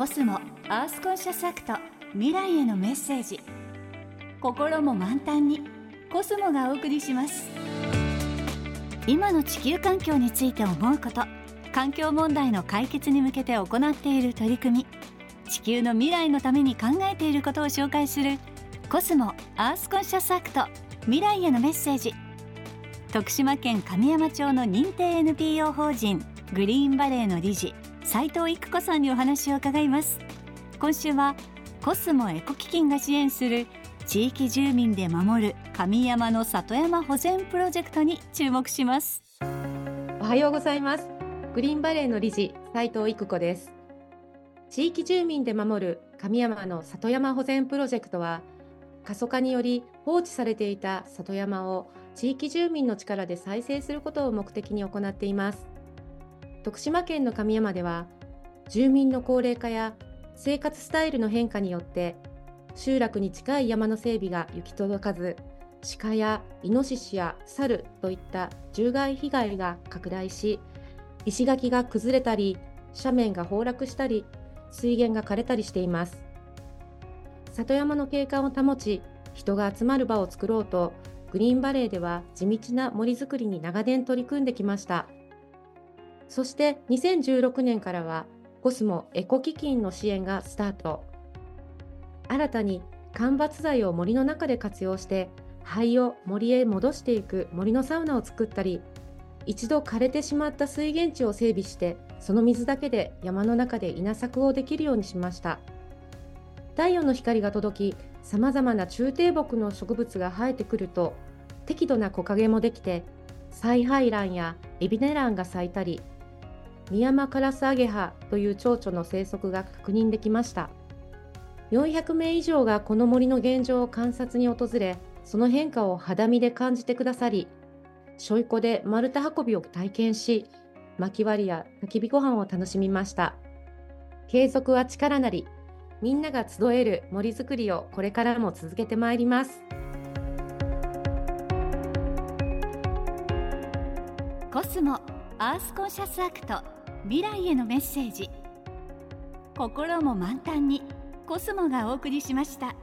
コスモアースコンシャスアクト未来へのメッセージ。心も満タンにコスモがお送りします。今の地球環境について思うこと環境問題の解決に向けて行っている取り組み。地球の未来のために考えていることを紹介するコスモアースコンシャスアクト未来へのメッセージ。徳島県神山町の認定 NPO 法人グリーンバレーの理事斉藤育子さんにお話を伺います。今週はコスモエコ基金が支援する地域住民で守る神山の里山保全プロジェクトに注目します。おはようございます。グリーンバレーの理事斉藤育子です。地域住民で守る神山の里山保全プロジェクトは過疎化により放置されていた里山を地域住民の力で再生することを目的に行っています。徳島県の神山では住民の高齢化や生活スタイルの変化によって集落に近い山の整備が行き届かず鹿やイノシシや猿といった獣害被害が拡大し石垣が崩れたり斜面が崩落したり水源が枯れたりしています里山の景観を保ち人が集まる場を作ろうとグリーンバレーでは地道な森づくりに長年取り組んできました。そして2016年からはコスモエコ基金の支援がスタート。新たに間伐材を森の中で活用して灰を森へ戻していく森のサウナを作ったり、一度枯れてしまった水源地を整備してその水だけで山の中で稲作をできるようにしました。太陽の光が届き、様々な中低木の植物が生えてくると適度な木陰もできて、采配蘭やエビネランが咲いたり、ミヤマカラスアゲハという蝶々の生息が確認できました。400名以上がこの森の現状を観察に訪れ、その変化を肌身で感じてくださり、しょいこで丸太運びを体験し、薪割りや焚き火ご飯を楽しみました。継続は力なり、みんなが集える森づくりをこれからも続けてまいります。コスモアースコンシャスアクト未来へのメッセージ心も満タンにコスモがお送りしました。